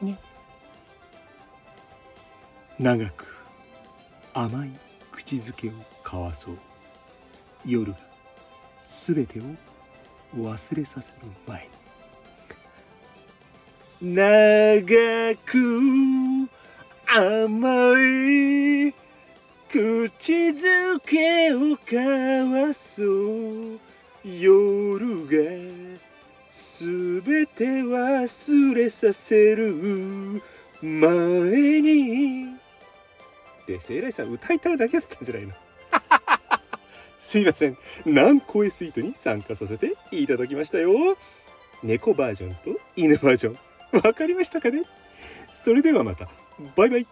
Yeah. 長く甘い口づけを交わそう夜がすべてを忘れさせる前に長く甘い口づけを交わそう夜がすべて忘れさせる前にで、聖来さん歌いたいだけだったんじゃないの？すいません。南声スイートに参加させていただきましたよ。猫バージョンと犬バージョン。わかりましたかね？それではまた。バイバイ。